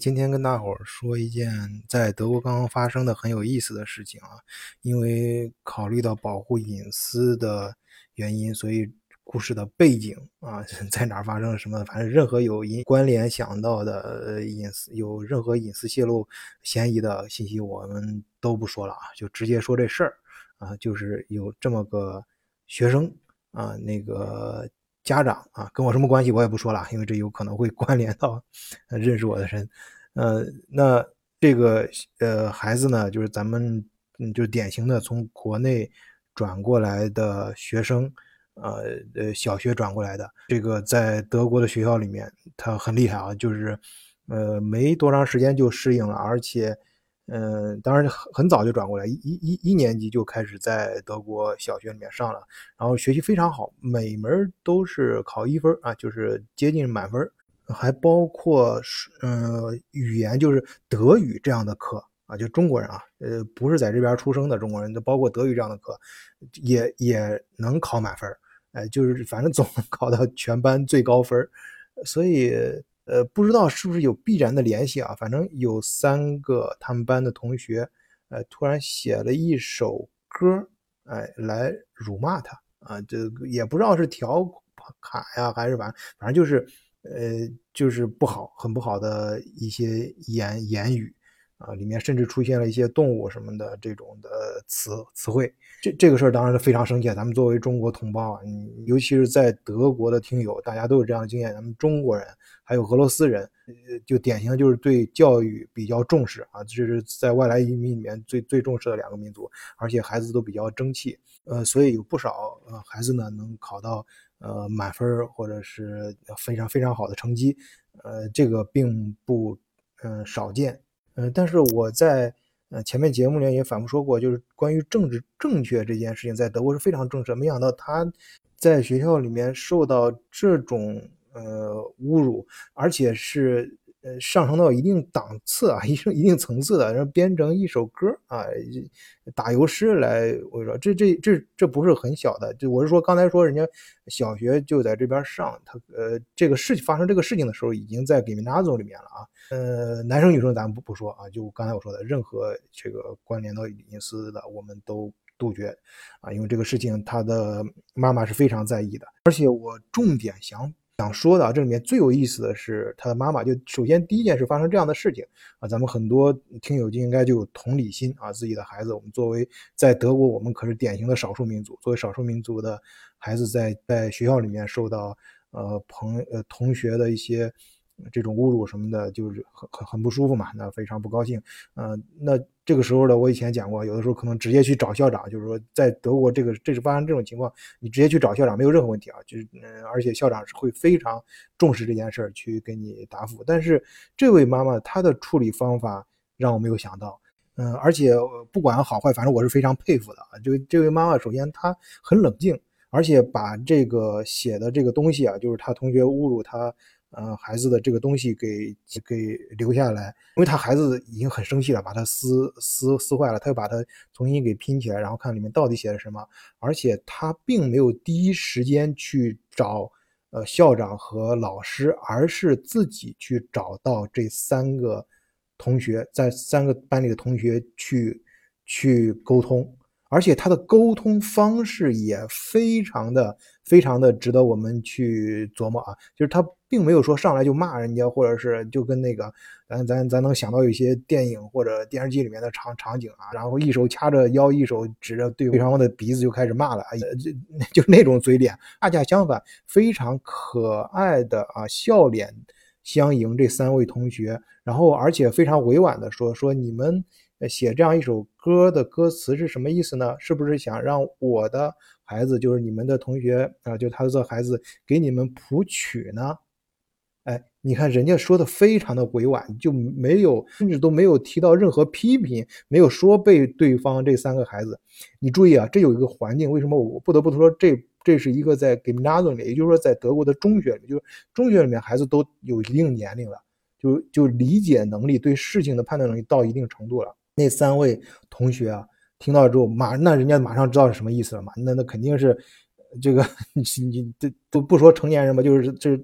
今天跟大伙儿说一件在德国刚刚发生的很有意思的事情啊，因为考虑到保护隐私的原因，所以故事的背景啊，在哪儿发生了什么，反正任何有因关联想到的隐私有任何隐私泄露嫌疑的信息，我们都不说了啊，就直接说这事儿啊，就是有这么个学生啊，那个。家长啊，跟我什么关系我也不说了，因为这有可能会关联到认识我的人。呃，那这个呃孩子呢，就是咱们嗯，就是典型的从国内转过来的学生，呃呃，小学转过来的。这个在德国的学校里面，他很厉害啊，就是呃没多长时间就适应了，而且。嗯，当然很早就转过来，一一一年级就开始在德国小学里面上了，然后学习非常好，每门都是考一分啊，就是接近满分，还包括嗯语言就是德语这样的课啊，就中国人啊，呃不是在这边出生的中国人，都包括德语这样的课，也也能考满分，哎，就是反正总考到全班最高分，所以。呃，不知道是不是有必然的联系啊？反正有三个他们班的同学，呃，突然写了一首歌，哎，来辱骂他啊，这也不知道是调侃呀，还是反反正就是，呃，就是不好，很不好的一些言言语。啊，里面甚至出现了一些动物什么的这种的词词汇，这这个事儿当然是非常生气。咱们作为中国同胞啊，尤其是在德国的听友，大家都有这样的经验。咱们中国人还有俄罗斯人，就典型就是对教育比较重视啊，这是在外来移民里面最最重视的两个民族，而且孩子都比较争气，呃，所以有不少呃孩子呢能考到呃满分或者是非常非常好的成绩，呃，这个并不嗯少见。嗯，但是我在呃前面节目里面也反复说过，就是关于政治正确这件事情，在德国是非常正式。没想到他在学校里面受到这种呃侮辱，而且是。呃，上升到一定档次啊，一定一定层次的，然后编成一首歌啊，打油诗来，我说这这这这不是很小的，就我是说刚才说人家小学就在这边上，他呃这个事情发生这个事情的时候，已经在给米纳总里面了啊，呃男生女生咱们不不说啊，就刚才我说的，任何这个关联到隐私的，我们都杜绝啊，因为这个事情他的妈妈是非常在意的，而且我重点想。想说的啊，这里面最有意思的是他的妈妈。就首先第一件事发生这样的事情啊，咱们很多听友就应该就有同理心啊，自己的孩子，我们作为在德国，我们可是典型的少数民族，作为少数民族的孩子，在在学校里面受到呃朋呃同学的一些。这种侮辱什么的，就是很很很不舒服嘛，那非常不高兴。呃，那这个时候呢，我以前讲过，有的时候可能直接去找校长，就是说在德国这个这是发生这种情况，你直接去找校长没有任何问题啊，就是嗯，而且校长是会非常重视这件事儿去给你答复。但是这位妈妈她的处理方法让我没有想到，嗯，而且不管好坏，反正我是非常佩服的啊。这这位妈妈首先她很冷静，而且把这个写的这个东西啊，就是她同学侮辱她。呃，孩子的这个东西给给留下来，因为他孩子已经很生气了，把它撕撕撕坏了，他又把它重新给拼起来，然后看里面到底写了什么。而且他并没有第一时间去找呃校长和老师，而是自己去找到这三个同学，在三个班里的同学去去沟通。而且他的沟通方式也非常的、非常的值得我们去琢磨啊！就是他并没有说上来就骂人家，或者是就跟那个咱咱咱能想到一些电影或者电视剧里面的场场景啊，然后一手掐着腰，一手指着对方的鼻子就开始骂了，哎呀，就 就那种嘴脸。恰恰相反，非常可爱的啊，笑脸相迎这三位同学，然后而且非常委婉的说说你们。写这样一首歌的歌词是什么意思呢？是不是想让我的孩子，就是你们的同学啊，就他的这孩子给你们谱曲呢？哎，你看人家说的非常的委婉，就没有，甚至都没有提到任何批评，没有说被对方这三个孩子。你注意啊，这有一个环境，为什么我不得不说这这是一个在 gymnasium 里，也就是说在德国的中学里，就是中学里面孩子都有一定年龄了，就就理解能力、对事情的判断能力到一定程度了。那三位同学啊，听到之后马那人家马上知道是什么意思了嘛？那那肯定是这个 你你这都不说成年人吧，就是这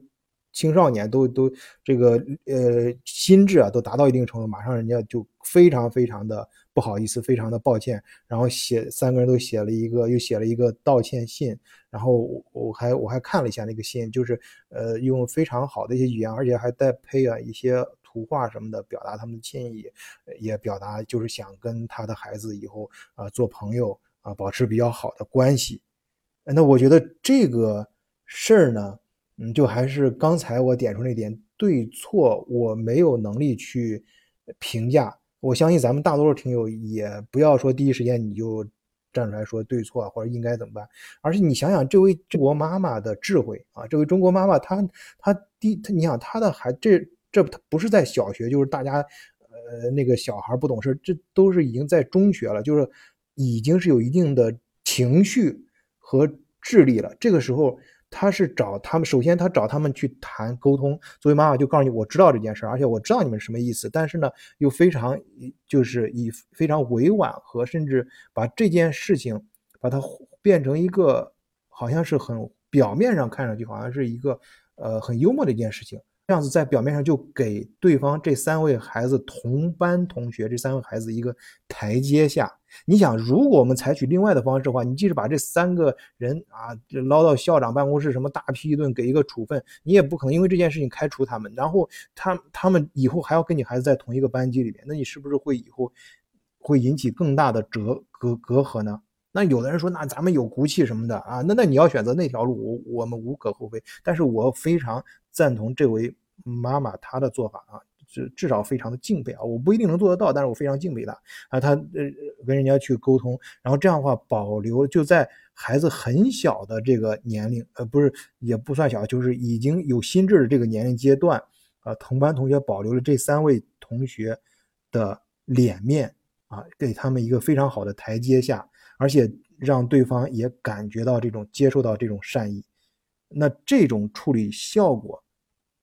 青少年都都这个呃心智啊都达到一定程度，马上人家就非常非常的不好意思，非常的抱歉，然后写三个人都写了一个，又写了一个道歉信，然后我还我还看了一下那个信，就是呃用非常好的一些语言，而且还带配啊一些图画什么的，表达他们的歉意，也表达就是想跟他的孩子以后啊做朋友啊，保持比较好的关系。那我觉得这个事儿呢，嗯，就还是刚才我点出那点对错，我没有能力去评价。我相信咱们大多数听友也不要说第一时间你就站出来说对错或者应该怎么办，而是你想想这位中国妈妈的智慧啊，这位中国妈妈她她第她你想她的孩这这不是在小学，就是大家呃那个小孩不懂事，这都是已经在中学了，就是已经是有一定的情绪。和智力了，这个时候他是找他们，首先他找他们去谈沟通。作为妈妈就告诉你，我知道这件事，而且我知道你们什么意思，但是呢，又非常就是以非常委婉和甚至把这件事情把它变成一个好像是很表面上看上去好像是一个呃很幽默的一件事情。这样子在表面上就给对方这三位孩子同班同学这三位孩子一个台阶下。你想，如果我们采取另外的方式的话，你即使把这三个人啊捞到校长办公室，什么大批一顿给一个处分，你也不可能因为这件事情开除他们。然后他他们以后还要跟你孩子在同一个班级里面，那你是不是会以后会引起更大的折隔隔阂呢？那有的人说，那咱们有骨气什么的啊，那那你要选择那条路，我我们无可厚非。但是我非常。赞同这位妈妈她的做法啊，至至少非常的敬佩啊，我不一定能做得到，但是我非常敬佩她啊，她呃跟人家去沟通，然后这样的话保留就在孩子很小的这个年龄，呃不是也不算小，就是已经有心智的这个年龄阶段啊，同班同学保留了这三位同学的脸面啊，给他们一个非常好的台阶下，而且让对方也感觉到这种接受到这种善意，那这种处理效果。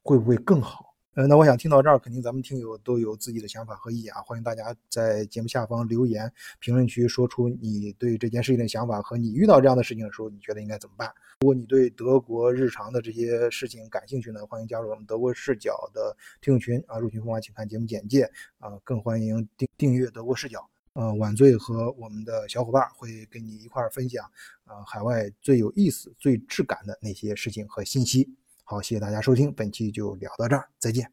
会不会更好？呃，那我想听到这儿，肯定咱们听友都有自己的想法和意见啊。欢迎大家在节目下方留言，评论区说出你对这件事情的想法和你遇到这样的事情的时候，你觉得应该怎么办？如果你对德国日常的这些事情感兴趣呢，欢迎加入我们德国视角的听友群啊。入群方法请看节目简介啊。更欢迎订订阅德国视角，呃，晚醉和我们的小伙伴会跟你一块儿分享啊海外最有意思、最质感的那些事情和信息。好，谢谢大家收听，本期就聊到这儿，再见。